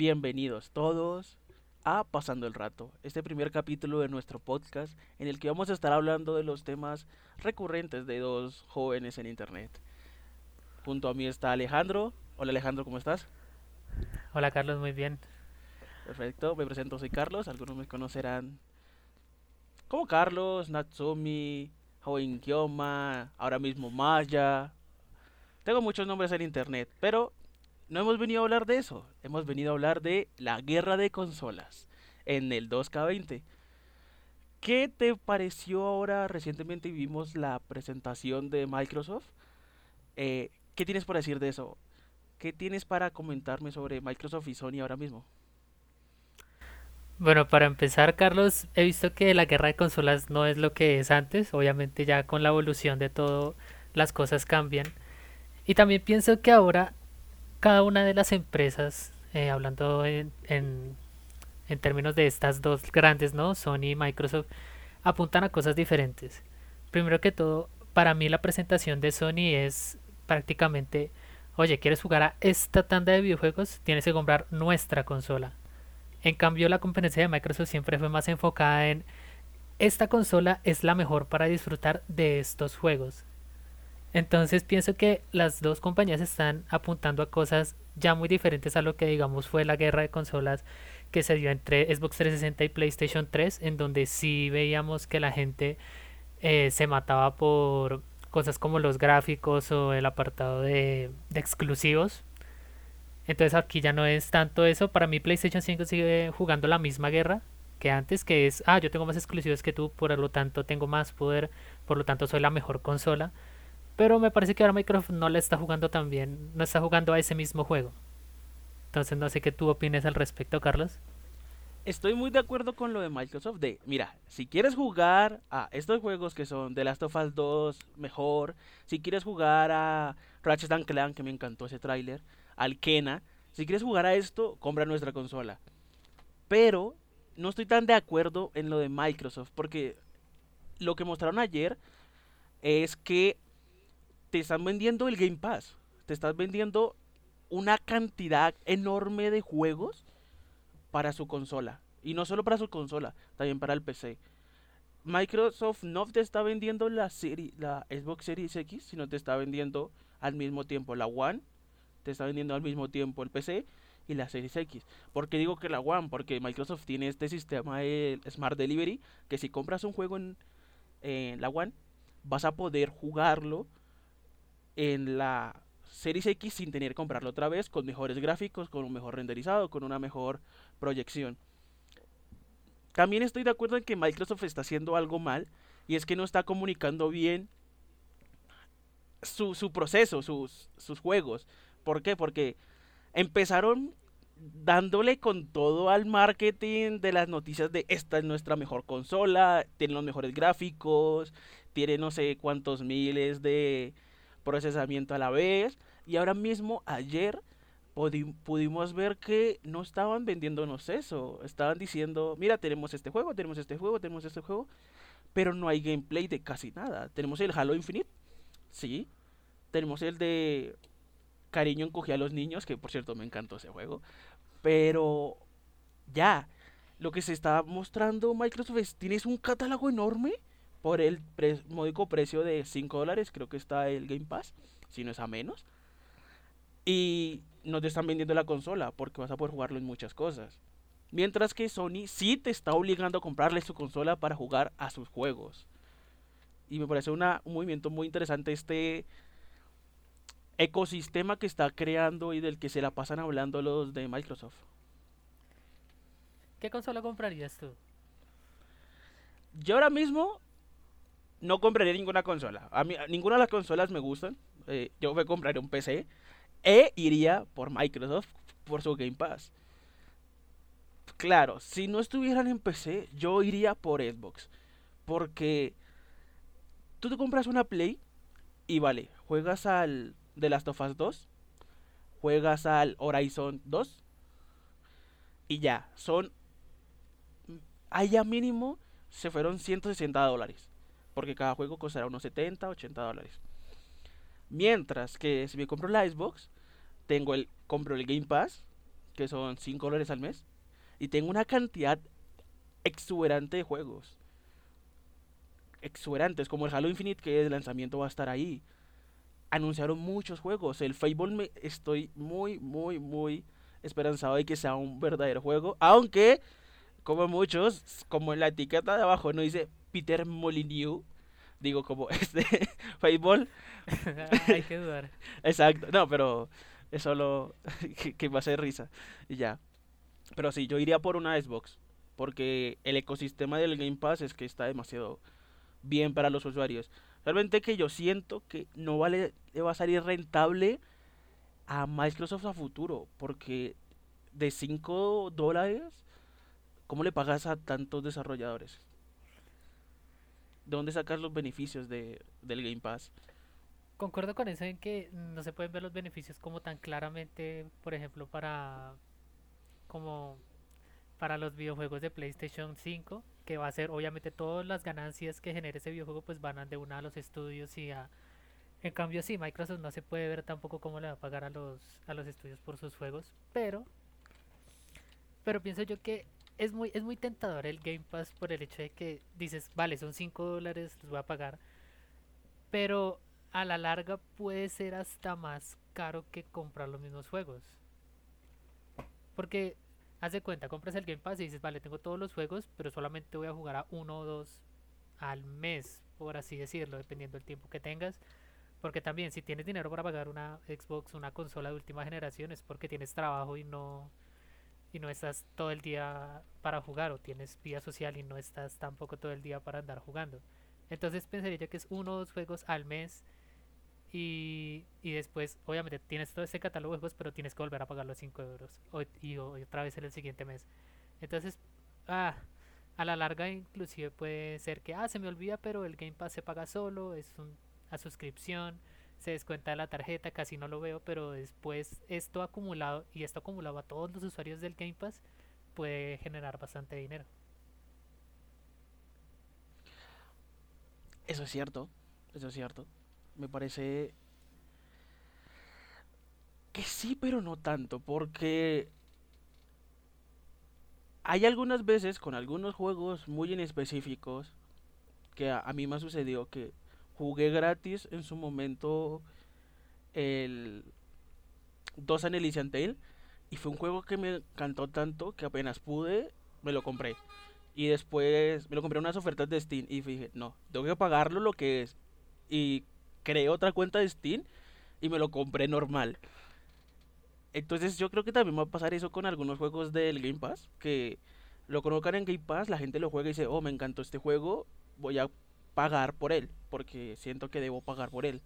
Bienvenidos todos a Pasando el Rato, este primer capítulo de nuestro podcast en el que vamos a estar hablando de los temas recurrentes de dos jóvenes en Internet. Junto a mí está Alejandro. Hola Alejandro, ¿cómo estás? Hola Carlos, muy bien. Perfecto, me presento, soy Carlos, algunos me conocerán como Carlos, Natsumi, Hoin Kyoma, ahora mismo Maya. Tengo muchos nombres en internet, pero no hemos venido a hablar de eso. Hemos venido a hablar de la guerra de consolas en el 2K20. ¿Qué te pareció ahora? Recientemente vimos la presentación de Microsoft. Eh, ¿Qué tienes para decir de eso? ¿Qué tienes para comentarme sobre Microsoft y Sony ahora mismo? Bueno, para empezar, Carlos, he visto que la guerra de consolas no es lo que es antes. Obviamente ya con la evolución de todo las cosas cambian. Y también pienso que ahora cada una de las empresas, eh, hablando en, en, términos de estas dos grandes, ¿no? Sony y Microsoft, apuntan a cosas diferentes. Primero que todo, para mí la presentación de Sony es prácticamente, oye, ¿quieres jugar a esta tanda de videojuegos? Tienes que comprar nuestra consola. En cambio, la conferencia de Microsoft siempre fue más enfocada en esta consola es la mejor para disfrutar de estos juegos. Entonces pienso que las dos compañías están apuntando a cosas ya muy diferentes a lo que digamos fue la guerra de consolas que se dio entre Xbox 360 y PlayStation 3, en donde sí veíamos que la gente eh, se mataba por cosas como los gráficos o el apartado de, de exclusivos. Entonces aquí ya no es tanto eso. Para mí PlayStation 5 sigue jugando la misma guerra que antes, que es, ah, yo tengo más exclusivos que tú, por lo tanto tengo más poder, por lo tanto soy la mejor consola. Pero me parece que ahora Microsoft no le está jugando tan bien, no está jugando a ese mismo juego. Entonces no sé qué tú opines al respecto, Carlos. Estoy muy de acuerdo con lo de Microsoft de, mira, si quieres jugar a estos juegos que son The Last of Us 2 mejor, si quieres jugar a Ratchet Clank, que me encantó ese tráiler, al Kena, si quieres jugar a esto, compra nuestra consola. Pero no estoy tan de acuerdo en lo de Microsoft, porque lo que mostraron ayer es que te están vendiendo el Game Pass. Te estás vendiendo una cantidad enorme de juegos para su consola. Y no solo para su consola, también para el PC. Microsoft no te está vendiendo la, serie, la Xbox Series X, sino te está vendiendo al mismo tiempo la One, te está vendiendo al mismo tiempo el PC y la Series X. ¿Por qué digo que la One? Porque Microsoft tiene este sistema de Smart Delivery, que si compras un juego en, en la One, vas a poder jugarlo en la Series X sin tener que comprarlo otra vez, con mejores gráficos, con un mejor renderizado, con una mejor proyección. También estoy de acuerdo en que Microsoft está haciendo algo mal y es que no está comunicando bien su, su proceso, sus, sus juegos. ¿Por qué? Porque empezaron dándole con todo al marketing de las noticias de esta es nuestra mejor consola, tiene los mejores gráficos, tiene no sé cuántos miles de procesamiento a la vez. Y ahora mismo, ayer, pudimos ver que no estaban vendiéndonos eso. Estaban diciendo, mira, tenemos este juego, tenemos este juego, tenemos este juego. Pero no hay gameplay de casi nada. Tenemos el Halo Infinite. Sí. Tenemos el de Cariño encogía a los niños, que por cierto me encantó ese juego. Pero ya, lo que se está mostrando Microsoft es, tienes un catálogo enorme por el módico precio de 5 dólares, creo que está el Game Pass, si no es a menos. Y no te están vendiendo la consola porque vas a poder jugarlo en muchas cosas. Mientras que Sony sí te está obligando a comprarle su consola para jugar a sus juegos. Y me parece una, un movimiento muy interesante este ecosistema que está creando y del que se la pasan hablando los de Microsoft. ¿Qué consola comprarías tú? Yo ahora mismo no compraría ninguna consola. A mí ninguna de las consolas me gustan. Eh, yo me compraré un PC e iría por Microsoft por su Game Pass. Claro, si no estuvieran en PC, yo iría por Xbox. Porque tú te compras una Play y vale, juegas al The Last of Us 2, juegas al Horizon 2 y ya, son allá mínimo se fueron 160 dólares porque cada juego costará unos 70, 80 dólares. Mientras que si me compro la Xbox, tengo el compro el Game Pass, que son 5 dólares al mes, y tengo una cantidad exuberante de juegos. Exuberantes, como el Halo Infinite, que de lanzamiento va a estar ahí. Anunciaron muchos juegos. El Fable me estoy muy, muy, muy esperanzado de que sea un verdadero juego. Aunque, como muchos, como en la etiqueta de abajo no dice Peter Molyneux, digo como este Fable. Hay que dudar. Exacto, no, pero es solo que, que va a ser risa y ya. Pero sí, yo iría por una Xbox. Porque el ecosistema del Game Pass es que está demasiado bien para los usuarios. Realmente que yo siento que no vale, le va a salir rentable a Microsoft a futuro. Porque de 5 dólares, ¿cómo le pagas a tantos desarrolladores? ¿De dónde sacas los beneficios de, del Game Pass? Concuerdo con eso en que no se pueden ver los beneficios como tan claramente, por ejemplo, para como para los videojuegos de PlayStation 5, que va a ser obviamente todas las ganancias que genere ese videojuego pues van de una a los estudios y a en cambio sí, Microsoft no se puede ver tampoco cómo le va a pagar a los a los estudios por sus juegos, pero pero pienso yo que es muy es muy tentador el Game Pass por el hecho de que dices, vale, son 5 dólares, los voy a pagar, pero a la larga puede ser hasta más caro que comprar los mismos juegos. Porque, haz de cuenta, compras el Game Pass y dices, vale, tengo todos los juegos, pero solamente voy a jugar a uno o dos al mes, por así decirlo, dependiendo del tiempo que tengas. Porque también, si tienes dinero para pagar una Xbox, una consola de última generación, es porque tienes trabajo y no y no estás todo el día para jugar o tienes vida social y no estás tampoco todo el día para andar jugando. Entonces pensaría que es uno o dos juegos al mes y, y después, obviamente, tienes todo ese catálogo de juegos, pero tienes que volver a pagar los 5 euros. O, y, otra vez en el siguiente mes. Entonces, ah, a la larga inclusive puede ser que, ah, se me olvida, pero el Game Pass se paga solo, es un, a suscripción, se descuenta de la tarjeta, casi no lo veo, pero después esto acumulado, y esto acumulado a todos los usuarios del Game Pass, puede generar bastante dinero. Eso es cierto, eso es cierto. Me parece que sí, pero no tanto, porque hay algunas veces con algunos juegos muy en específicos que a, a mí me ha sucedido que jugué gratis en su momento el Dos and Elysian y fue un juego que me encantó tanto que apenas pude me lo compré. Y después me lo compré en unas ofertas de Steam y dije, no, tengo que pagarlo lo que es. Y creé otra cuenta de Steam y me lo compré normal. Entonces yo creo que también va a pasar eso con algunos juegos del Game Pass, que lo colocan en Game Pass, la gente lo juega y dice, oh, me encantó este juego, voy a pagar por él, porque siento que debo pagar por él,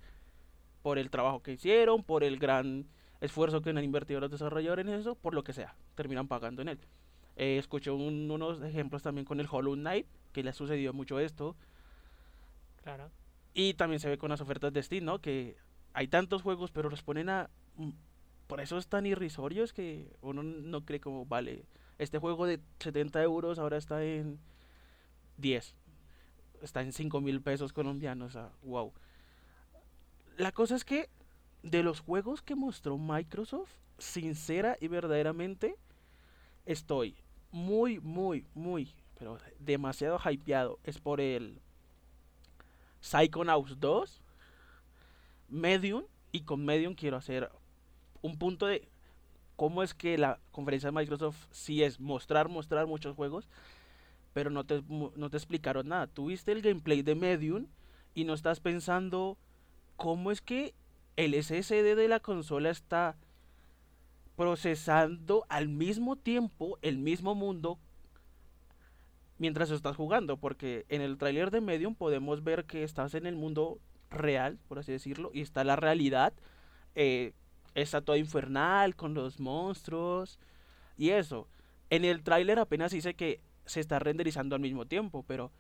por el trabajo que hicieron, por el gran esfuerzo que han invertido los desarrolladores en eso, por lo que sea, terminan pagando en él. Eh, escuché un- unos ejemplos también con el Hollow Knight, que le ha sucedido mucho esto, Claro. y también se ve con las ofertas de Steam, ¿no? Que hay tantos juegos, pero los ponen a... mm, Por eso es tan irrisorios que uno no cree como, vale, este juego de 70 euros ahora está en 10. Está en 5 mil pesos colombianos. Wow. La cosa es que de los juegos que mostró Microsoft, sincera y verdaderamente, estoy muy, muy, muy, pero demasiado hypeado. Es por el Psychonauts 2, Medium, y con Medium quiero hacer un punto de cómo es que la conferencia de Microsoft sí es mostrar, mostrar muchos juegos, pero no te, no te explicaron nada. Tuviste el gameplay de Medium y no estás pensando cómo es que el SSD de la consola está procesando al mismo tiempo el mismo mundo mientras estás jugando, porque en el tráiler de Medium podemos ver que estás en el mundo real, por así decirlo, y está la realidad, eh, está todo infernal con los monstruos y eso. En el tráiler apenas dice que se está renderizando al mismo tiempo, pero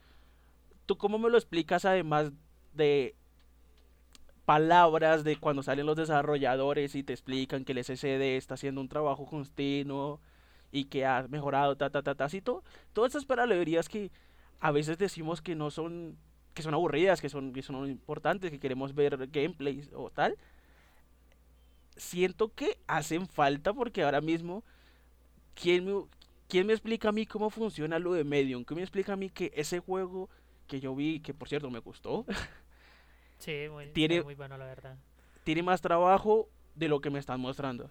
¿tú cómo me lo explicas además de palabras de cuando salen los desarrolladores y te explican que el SSD está haciendo un trabajo continuo y que ha mejorado, ta, ta, ta, ta, así todo, todas esas palabrerías que a veces decimos que no son, que son aburridas, que son, que son importantes, que queremos ver gameplays o tal, siento que hacen falta porque ahora mismo ¿quién ¿quién me explica a mí cómo funciona lo de Medium? ¿Quién me explica a mí que ese juego que yo vi, que por cierto me gustó, Sí, muy, Tiene- muy bueno, la verdad. tiene más trabajo de lo que me están mostrando?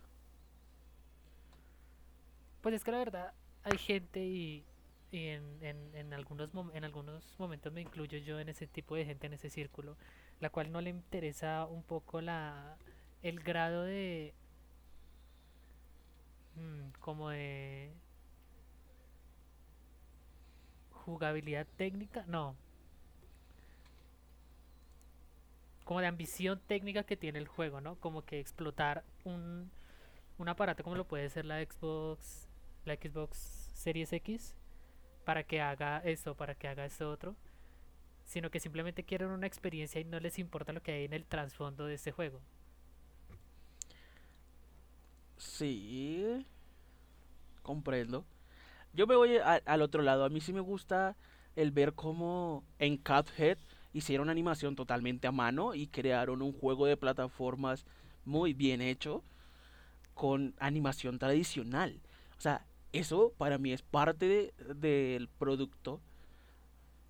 Pues es que la verdad hay gente y, y en, en, en algunos en algunos momentos me incluyo yo en ese tipo de gente, en ese círculo, la cual no le interesa un poco la el grado de mm, como de jugabilidad técnica, no, como de ambición técnica que tiene el juego, ¿no? Como que explotar un, un aparato como lo puede ser la Xbox, la Xbox Series X, para que haga esto, para que haga esto otro, sino que simplemente quieren una experiencia y no les importa lo que hay en el trasfondo de este juego. Sí, comprendo. Yo me voy a- al otro lado. A mí sí me gusta el ver cómo en Cuphead hicieron animación totalmente a mano y crearon un juego de plataformas muy bien hecho con animación tradicional. O sea, eso para mí es parte de- del producto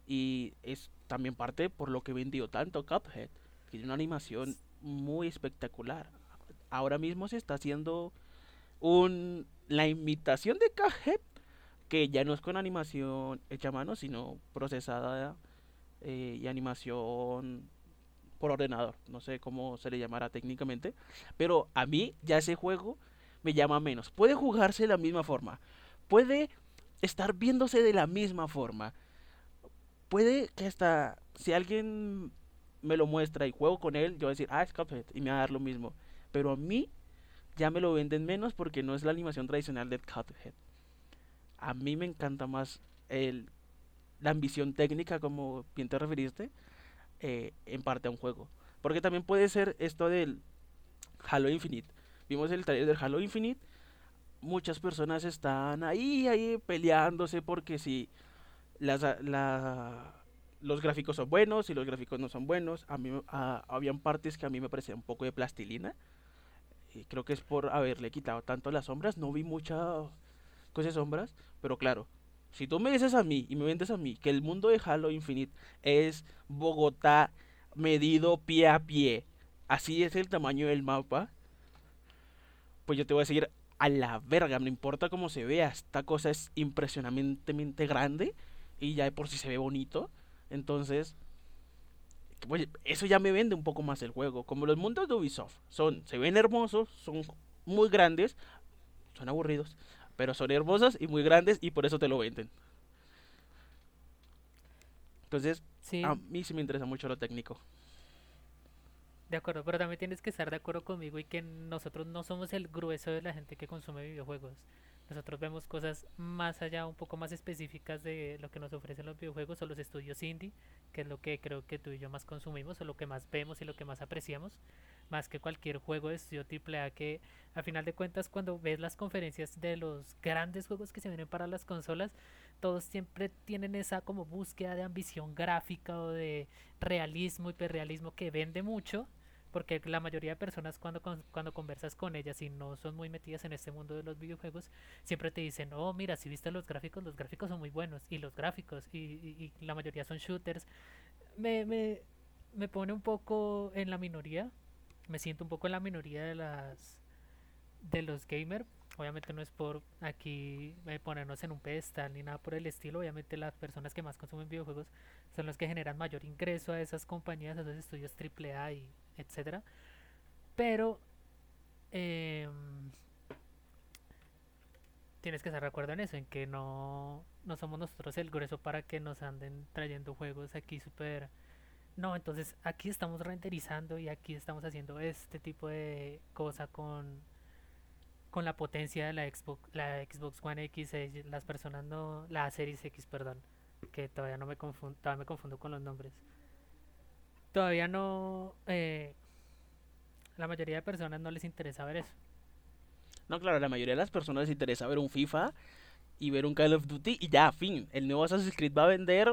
y es también parte por lo que vendió tanto Cuphead. Tiene una animación muy espectacular. Ahora mismo se está haciendo un, la imitación de Cuphead, que ya no es con animación hecha a mano, sino procesada eh, y animación por ordenador. No sé cómo se le llamará técnicamente, pero a mí ya ese juego me llama menos. Puede jugarse de la misma forma, puede estar viéndose de la misma forma, puede que hasta si alguien me lo muestra y juego con él, yo voy a decir, ah, es Cuphead, y me va a dar lo mismo. Pero a mí ya me lo venden menos porque no es la animación tradicional de Cuphead. A mí me encanta más el, la ambición técnica, como bien te referiste, eh, en parte a un juego. Porque también puede ser esto del Halo Infinite. Vimos el trailer del Halo Infinite. Muchas personas están ahí, ahí peleándose porque si las, a- la- los gráficos son buenos y los gráficos no son buenos. A mí, a- habían partes que a mí me parecían un poco de plastilina. Y creo que es por haberle quitado tanto las sombras. No vi muchas cosas sombras. Pero claro, si tú me dices a mí y me vendes a mí que el mundo de Halo Infinite es Bogotá medido pie a pie, así es el tamaño del mapa, pues yo te voy a decir a la verga, no importa cómo se vea, esta cosa es impresionantemente grande y ya de por sí se ve bonito. Entonces, pues, eso ya me vende un poco más el juego. Como los mundos de Ubisoft son, se ven hermosos, son muy grandes, son aburridos, pero son hermosos y muy grandes y por eso te lo venden. Entonces, Sí, a mí sí me interesa mucho lo técnico. De acuerdo, pero también tienes que estar de acuerdo conmigo y que nosotros no somos el grueso de la gente que consume videojuegos. Nosotros vemos cosas más allá, un poco más específicas de lo que nos ofrecen los videojuegos o los estudios indie, que es lo que creo que tú y yo más consumimos o lo que más vemos y lo que más apreciamos, más que cualquier juego de estudio AAA que a final de cuentas cuando ves las conferencias de los grandes juegos que se vienen para las consolas, todos siempre tienen esa como búsqueda de ambición gráfica o de realismo, hiperrealismo que vende mucho, porque la mayoría de personas cuando, cuando conversas con ellas y no son muy metidas en este mundo de los videojuegos, siempre te dicen, oh, mira, si viste los gráficos, los gráficos son muy buenos, y los gráficos, y- y la mayoría son shooters. Me, me, me pone un poco en la minoría, me siento un poco en la minoría de las de los gamers. Obviamente no es por aquí eh, ponernos en un pedestal ni nada por el estilo. Obviamente las personas que más consumen videojuegos son los que generan mayor ingreso a esas compañías, a esos estudios AAA y etcétera. Pero em, tienes que estar de acuerdo en eso, en que no, no somos nosotros el grueso para que nos anden trayendo juegos aquí súper... No, entonces aquí estamos renderizando y aquí estamos haciendo este tipo de cosa con, con la potencia de la Xbox, la Xbox One X, eh, las personas no, la Series X, perdón, que todavía no me confundo, todavía me confundo con los nombres. Todavía no, eh, la mayoría de personas no les interesa ver eso. No, claro, la mayoría de las personas les interesa ver un FIFA y ver un Call of Duty y ya, fin. El nuevo Assassin's Creed va a vender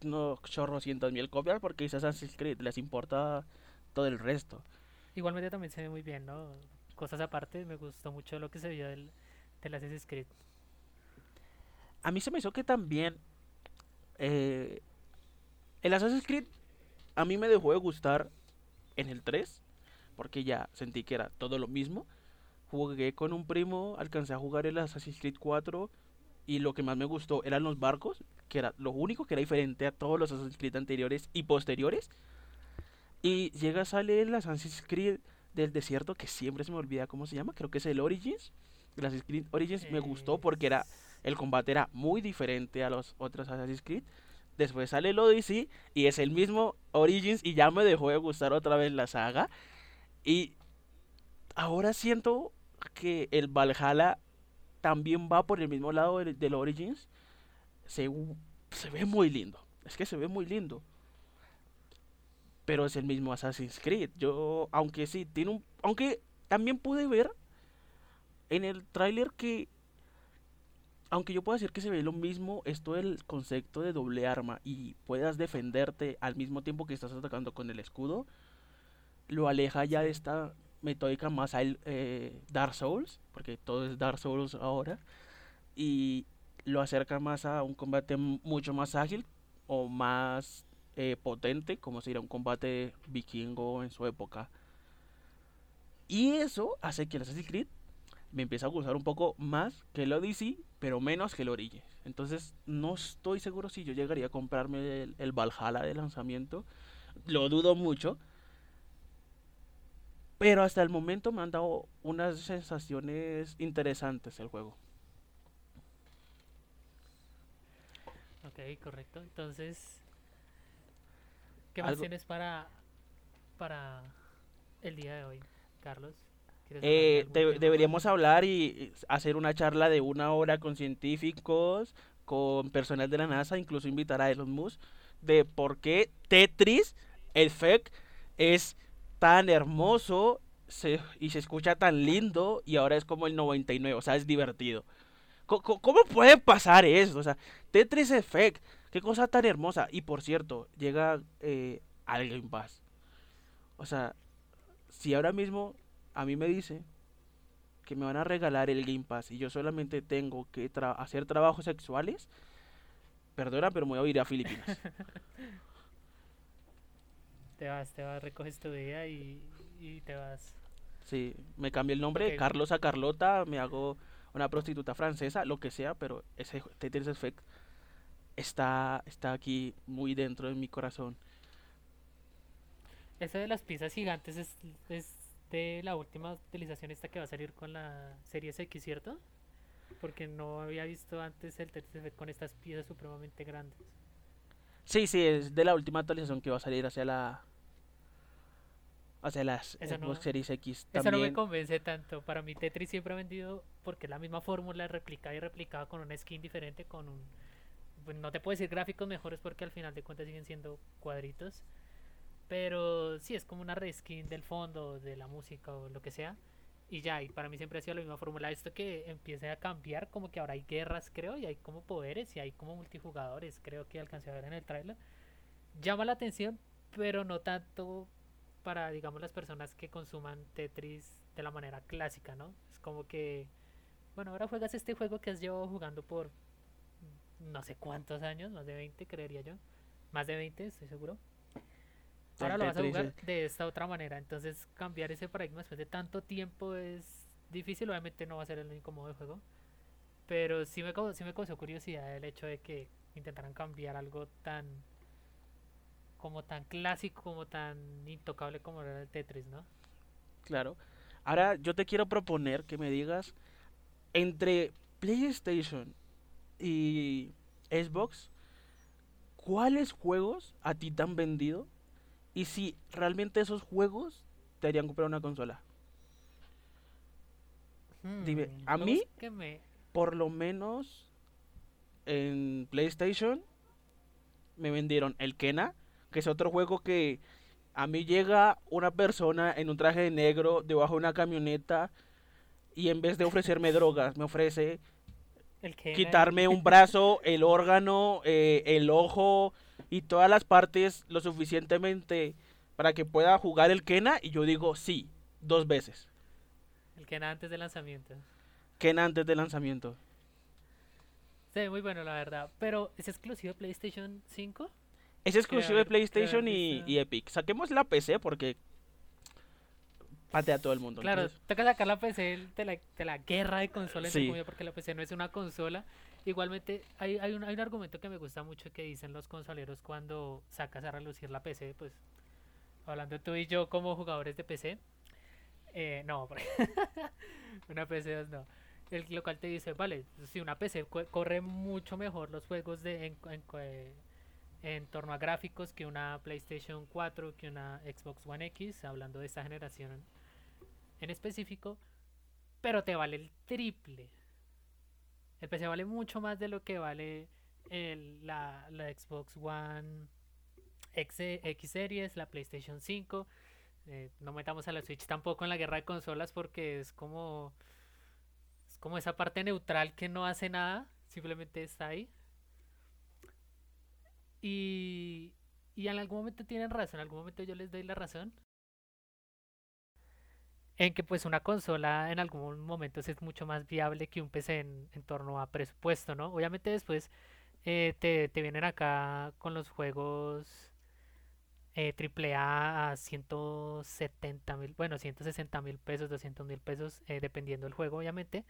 no chorrocientos mil copias porque es Assassin's Creed, les importa todo el resto. Igualmente también se ve muy bien, ¿no? Cosas aparte, me gustó mucho lo que se vio del, Assassin's Creed. a mí se me hizo que también eh, el Assassin's Creed a mí me dejó de gustar en el 3, porque ya sentí que era todo lo mismo. Jugué con un primo, alcancé a jugar el Assassin's Creed 4 y lo que más me gustó eran los barcos, que era lo único que era diferente a todos los Assassin's Creed anteriores y posteriores. Y llega a salir el Assassin's Creed del desierto, que siempre se me olvida cómo se llama, creo que es el Origins. Assassin's Creed Origins me gustó porque era el combate era muy diferente a los otros Assassin's Creed. Después sale el Odyssey y es el mismo Origins y ya me dejó de gustar otra vez la saga. Y ahora siento que el Valhalla también va por el mismo lado del, Origins. Se, se ve muy lindo. Es que se ve muy lindo. Pero es el mismo Assassin's Creed. Yo, aunque sí, tiene un... Aunque también pude ver en el tráiler que aunque yo pueda decir que se ve lo mismo, esto el concepto de doble arma y puedas defenderte al mismo tiempo que estás atacando con el escudo, lo aleja ya de esta metódica más al eh, Dark Souls, porque todo es Dark Souls ahora, y lo acerca más a un combate mucho más ágil o más eh, potente, como sería un combate vikingo en su época. Y eso hace que el Assassin's Creed me empieza a gustar un poco más que el Odyssey, pero menos que el Origins. Entonces no estoy seguro si yo llegaría a comprarme el, Valhalla de lanzamiento. Lo dudo mucho. Pero hasta el momento me han dado unas sensaciones interesantes el juego. Ok, correcto. Entonces, ¿qué más tienes para, para el día de hoy, Carlos? Eh, deberíamos hablar y hacer una charla de una hora con científicos, con personal de la NASA, incluso invitar a Elon Musk, de por qué Tetris, el FEC, es tan hermoso y se escucha tan lindo y ahora es como el 99, o sea, es divertido. ¿Cómo, puede pasar eso? O sea, Tetris Effect, qué cosa tan hermosa. Y por cierto, llega eh, al Game Pass. O sea, si ahora mismo a mí me dice que me van a regalar el Game Pass y yo solamente tengo que hacer trabajos sexuales, perdona, pero me voy a ir a Filipinas. te vas, te vas, recoges tu día y, te vas. Sí, me cambio el nombre, Carlos a Carlota, me hago una prostituta francesa, lo que sea, pero ese Effect está, está aquí muy dentro de mi corazón. Eso de las pizzas gigantes es, es de la última utilización esta que va a salir con la serie X, ¿cierto? Porque no había visto antes el Tetris con estas piezas supremamente grandes. Sí, sí, es de la última actualización que va a salir hacia la hacia las Xbox Series X también. Eso no me convence tanto. Para mí Tetris siempre ha vendido porque es la misma fórmula replicada y replicada con una skin diferente, con un... Pues, no te puedo decir gráficos mejores porque al final de cuentas siguen siendo cuadritos. Pero sí, es como una reskin del fondo, de la música o lo que sea. Y ya, y para mí siempre ha sido la misma fórmula. Esto que empiece a cambiar, como que ahora hay guerras, creo, y hay como poderes, y hay como multijugadores, creo que alcancé a ver en el trailer. Llama la atención, pero no tanto para, digamos, las personas que consuman Tetris de la manera clásica, ¿no? Es como que, bueno, ahora juegas este juego que has llevado jugando por no sé cuántos años, más de 20, creería yo. Más de 20, estoy seguro. Ahora lo vas a jugar de esta otra manera. Entonces, cambiar ese paradigma después de tanto tiempo es difícil. Obviamente, no va a ser el único modo de juego. Pero sí me, sí me causó curiosidad el hecho de que intentaran cambiar algo tan. como tan clásico, como tan intocable como era el Tetris, ¿no? Claro. Ahora, yo te quiero proponer que me digas entre PlayStation y Xbox, ¿cuáles juegos a ti te han vendido y si realmente esos juegos te harían comprar una consola. Hmm, Dime, a mí, por lo menos en PlayStation, me vendieron el Kena, que es otro juego que a mí llega una persona en un traje de negro debajo de una camioneta y en vez de ofrecerme drogas, me ofrece quitarme un brazo, el órgano, eh, el ojo, y todas las partes lo suficientemente para que pueda jugar el Kena y yo digo sí, dos veces. El Kena antes del lanzamiento. Kena antes del lanzamiento. Se ve muy bueno, la verdad. Pero, ¿es exclusivo de PlayStation 5? Es exclusivo de PlayStation y Epic. Saquemos la PC porque patea a todo el mundo. Claro, entonces- toca sacar la PC de la, de la guerra de consolas, Sí. porque la PC no es una consola. Igualmente, hay, hay, un, hay un argumento que me gusta mucho que dicen los consoleros cuando sacas a relucir la PC, pues hablando tú y yo como jugadores de PC. eh, no, una PC 2 no. El local te dice, vale, si una PC co- corre mucho mejor los juegos de, en, en, eh, en torno a gráficos que una PlayStation 4, que una Xbox One X, hablando de esta generación en específico, pero te vale el triple. El PC vale mucho más de lo que vale el- la, la Xbox One X, X Series, la PlayStation 5. Eh, no metamos a la Switch tampoco en la guerra de consolas porque es como es como esa parte neutral que no hace nada, simplemente está ahí. Y, y en algún momento tienen razón, en algún momento yo les doy la razón en que pues una consola en algún momento es mucho más viable que un PC en, en torno a presupuesto, ¿no? Obviamente después eh, te, te vienen acá con los juegos eh, AAA a 170 mil, bueno, 160 mil pesos, 200 mil pesos, eh, dependiendo del juego, obviamente.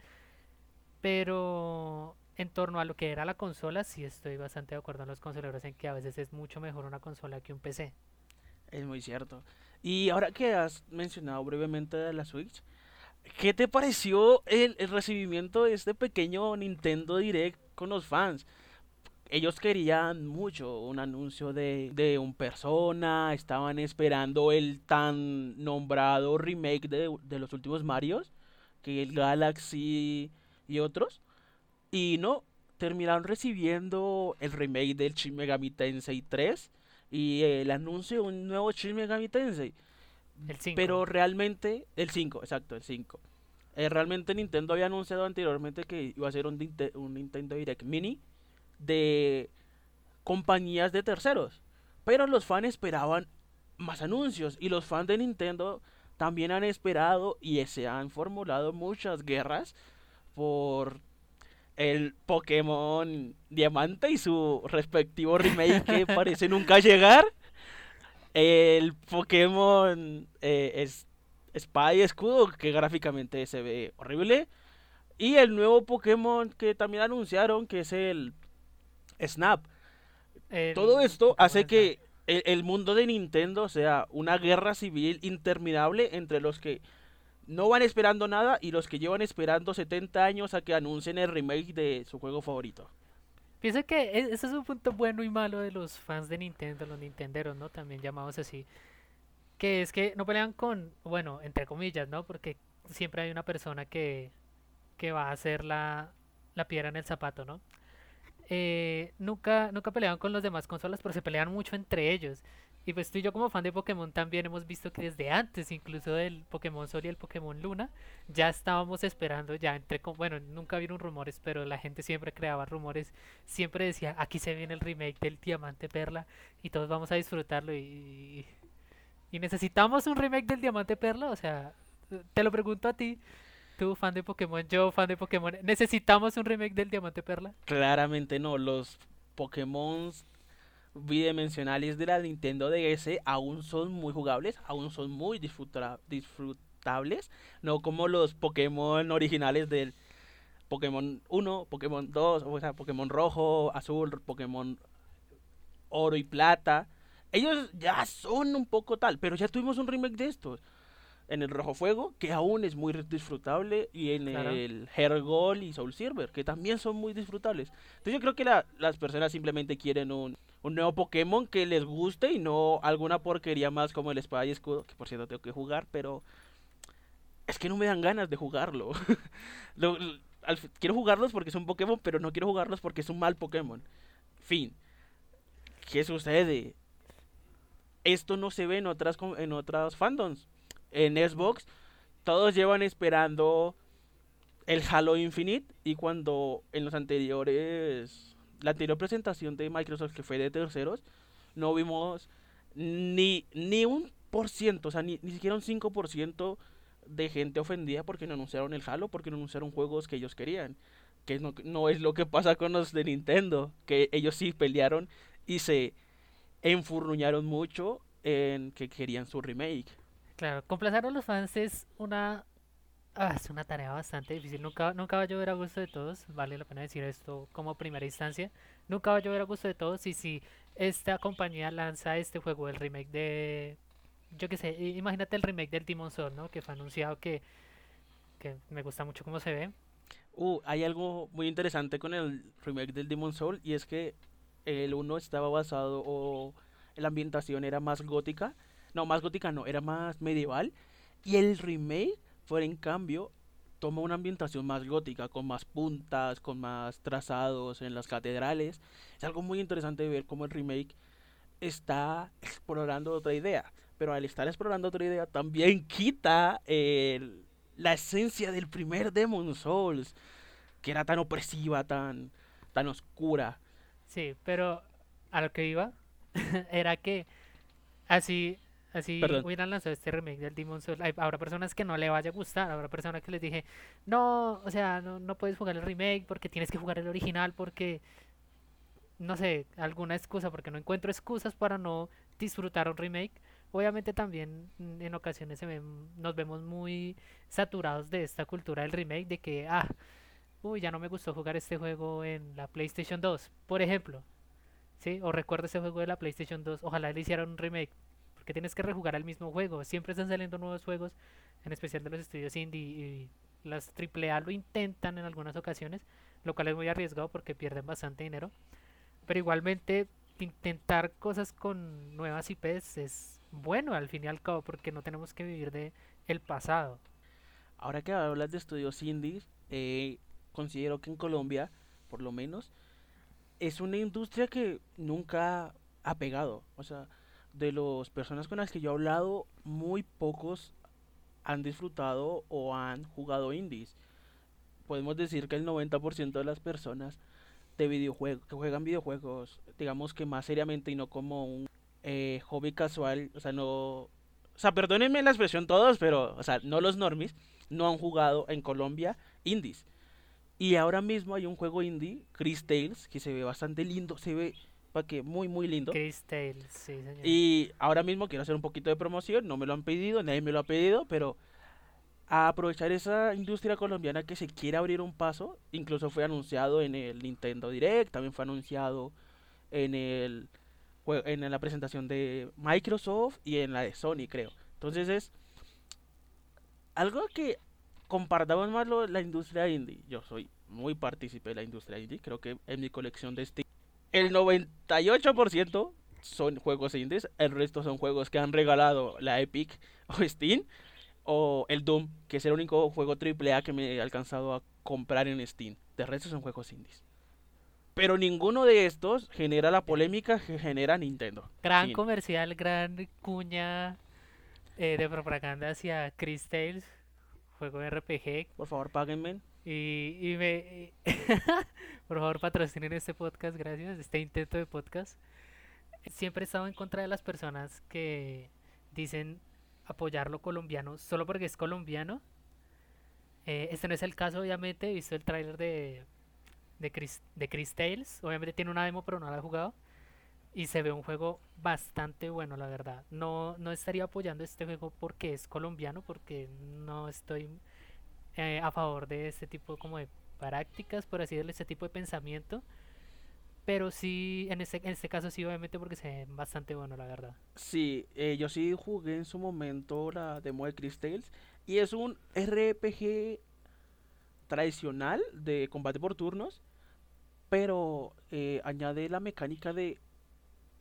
Pero en torno a lo que era la consola, sí estoy bastante de acuerdo con los consoleros en que a veces es mucho mejor una consola que un PC. Es muy cierto. Y ahora que has mencionado brevemente de la Switch, ¿qué te pareció el, recibimiento de este pequeño Nintendo Direct con los fans? Ellos querían mucho un anuncio de, de un persona, estaban esperando el tan nombrado remake de, de los últimos Marios, que el Galaxy y otros. Y no, terminaron recibiendo el remake del Shin Megami Tensei 3 y el anuncio de un nuevo Shin Megami Tensei. El 5. Pero realmente, el 5, exacto, el 5. Eh, realmente Nintendo había anunciado anteriormente que iba a ser un Nintendo Direct Mini de compañías de terceros. Pero los fans esperaban más anuncios y los fans de Nintendo también han esperado y se han formulado muchas guerras por el Pokémon Diamante y su respectivo remake que parece nunca llegar. El Pokémon eh, es, Espada y Escudo que gráficamente se ve horrible. Y el nuevo Pokémon que también anunciaron que es el Snap. El Todo esto hace que el, el mundo de Nintendo sea una guerra civil interminable entre los que no van esperando nada y los que llevan esperando 70 años a que anuncien el remake de su juego favorito. Pienso que e- ese es un punto bueno y malo de los fans de Nintendo, los nintenderos, ¿no? También llamados así. Que es que no pelean con, bueno, entre comillas, ¿no? Porque siempre hay una persona que, que va a hacer la, la piedra en el zapato, ¿no? Eh, nunca, nunca peleaban con los demás consolas, pero se pelean mucho entre ellos. Y pues tú y yo como fan de Pokémon también hemos visto que desde antes, incluso del Pokémon Sol y el Pokémon Luna, ya estábamos esperando, ya entre, bueno, nunca vieron rumores, pero la gente siempre creaba rumores, siempre decía, aquí se viene el remake del Diamante Perla y todos vamos a disfrutarlo y, y necesitamos un remake del Diamante Perla, o sea, te lo pregunto a ti, tú fan de Pokémon, yo fan de Pokémon, ¿necesitamos un remake del Diamante Perla? Claramente no, los Pokémon bidimensionales de la Nintendo DS aún son muy jugables, aún son muy disfruta- disfrutables, no como los Pokémon originales del Pokémon 1, Pokémon 2, o sea, Pokémon rojo, azul, Pokémon oro y plata. Ellos ya son un poco tal, pero ya tuvimos un remake de estos. En el Rojo Fuego, que aún es muy disfrutable, y en Claro. el Hair Gold y Soul Silver, que también son muy disfrutables. Entonces yo creo que la- las personas simplemente quieren un, un nuevo Pokémon que les guste y no alguna porquería más como el Espada y Escudo, que por cierto tengo que jugar, pero es que no me dan ganas de jugarlo. Quiero jugarlos porque es un Pokémon, pero no quiero jugarlos porque es un mal Pokémon. Fin. ¿Qué sucede? Esto no se ve en otras en otras fandoms. En Xbox todos llevan esperando el Halo Infinite y cuando en los anteriores la anterior presentación de Microsoft que fue de terceros no vimos ni ni un por ciento, o sea, ni, ni siquiera un 5% de gente ofendida porque no anunciaron el Halo, porque no anunciaron juegos que ellos querían. que no, no es lo que pasa con los de Nintendo, que ellos sí pelearon y se enfurruñaron mucho en que querían su remake. Claro, complacer los fans es una ah, es una tarea bastante difícil. Nunca, nunca va a llover a gusto de todos. Vale la pena decir esto como primera instancia. Nunca va a llover a gusto de todos. Y si esta compañía lanza este juego, el remake de. Yo qué sé, imagínate el remake del Demon Soul, ¿no? Que fue anunciado que, que me gusta mucho cómo se ve. Uh, hay algo muy interesante con el remake del Demon Soul y es que el uno estaba basado o la ambientación era más gótica. No, más gótica no, era más medieval. Y el remake fue en cambio toma una ambientación más gótica, con más puntas, con más trazados en las catedrales. Es algo muy interesante ver cómo el remake está explorando otra idea. Pero al estar explorando otra idea también quita la esencia del primer Demon Souls, que era tan opresiva, tan, tan oscura. Sí, pero a lo que iba era que así así hubieran lanzado este remake del Demon Souls. Hay, habrá personas que no le vaya a gustar, habrá personas que les dije, no, o sea, no, no puedes jugar el remake porque tienes que jugar el original porque, no sé, alguna excusa, porque no encuentro excusas para no disfrutar un remake. Obviamente también mm, en ocasiones se ven, nos vemos muy saturados de esta cultura del remake, de que, ah, uy, ya no me gustó jugar este juego en la PlayStation 2, por ejemplo. ¿Sí? O recuerdo ese juego de la PlayStation 2, ojalá le hicieran un remake, porque tienes que rejugar el mismo juego. Siempre están saliendo nuevos juegos, en especial de los estudios indie y las AAA lo intentan en algunas ocasiones, lo cual es muy arriesgado porque pierden bastante dinero. Pero igualmente intentar cosas con nuevas IPs es bueno al fin y al cabo porque no tenemos que vivir de el pasado. Ahora que hablas de estudios indies, eh, considero que en Colombia, por lo menos, es una industria que nunca ha pegado. O sea, de las personas con las que yo he hablado, muy pocos han disfrutado o han jugado indies. Podemos decir que el 90% de las personas de videojuegos que juegan videojuegos, digamos que más seriamente y no como un eh, hobby casual, o sea, no, o sea, perdónenme la expresión todos, pero, o sea, no los normis, no han jugado en Colombia indies. Y ahora mismo hay un juego indie, Chris Tales, que se ve bastante lindo, se ve que muy muy lindo. Chris Tales, sí, señor. Y ahora mismo quiero hacer un poquito de promoción, no me lo han pedido, nadie me lo ha pedido, pero a aprovechar esa industria colombiana que se quiere abrir un paso, incluso fue anunciado en el Nintendo Direct, también fue anunciado en el en la presentación de Microsoft y en la de Sony, creo. Entonces es algo que compartamos más lo, la industria indie. Yo soy muy partícipe de la industria indie, creo que en mi colección de Steam el 98% son juegos indies, el resto son juegos que han regalado la Epic o Steam o el Doom, que es el único juego AAA que me he alcanzado a comprar en Steam. De resto son juegos indies. Pero ninguno de estos genera la polémica que genera Nintendo. Gran comercial, gran cuña eh, de propaganda hacia Chris Tales, juego de RPG. Por favor, páguenme. Y, y me. por favor, patrocinen este podcast, gracias. Este intento de podcast. Siempre he estado en contra de las personas que dicen apoyar lo colombiano solo porque es colombiano. Eh, este no es el caso, obviamente. He visto el tráiler de, de, Chris, de Chris Tales. Obviamente tiene una demo, pero no la he jugado. Y se ve un juego bastante bueno, la verdad. No, no estaría apoyando este juego porque es colombiano, porque no estoy eh, a favor de este tipo como de prácticas, por así decirlo, este tipo de pensamiento. Pero sí, en este, en este caso sí, obviamente, porque se ve bastante bueno, la verdad. Sí, eh, yo sí jugué en su momento la demo de Crystals. Y es un RPG tradicional de combate por turnos. Pero eh, añade la mecánica de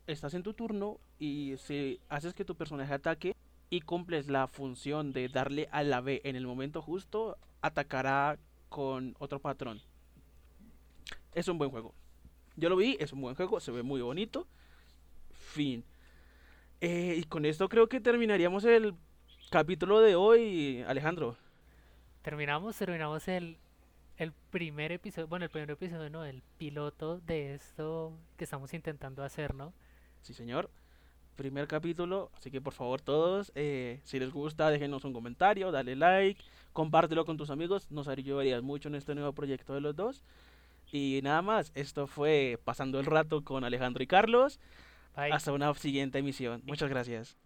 estás en tu turno y si haces que tu personaje ataque y cumples la función de darle a la B en el momento justo, atacará con otro patrón. Es un buen juego. Yo lo vi, es un buen juego, se ve muy bonito. Fin. Eh, y con esto creo que terminaríamos el capítulo de hoy, Alejandro. Terminamos, terminamos el, el primer episodio, bueno, el primer episodio, no, el piloto de esto que estamos intentando hacer, ¿no? Sí, señor. Primer capítulo. Así que por favor todos, eh, si les gusta, déjenos un comentario, dale like, compártelo con tus amigos. Nos ayudarías mucho en este nuevo proyecto de los dos. Y nada más, esto fue Pasando el Rato con Alejandro y Carlos. Hasta una siguiente emisión. Muchas gracias.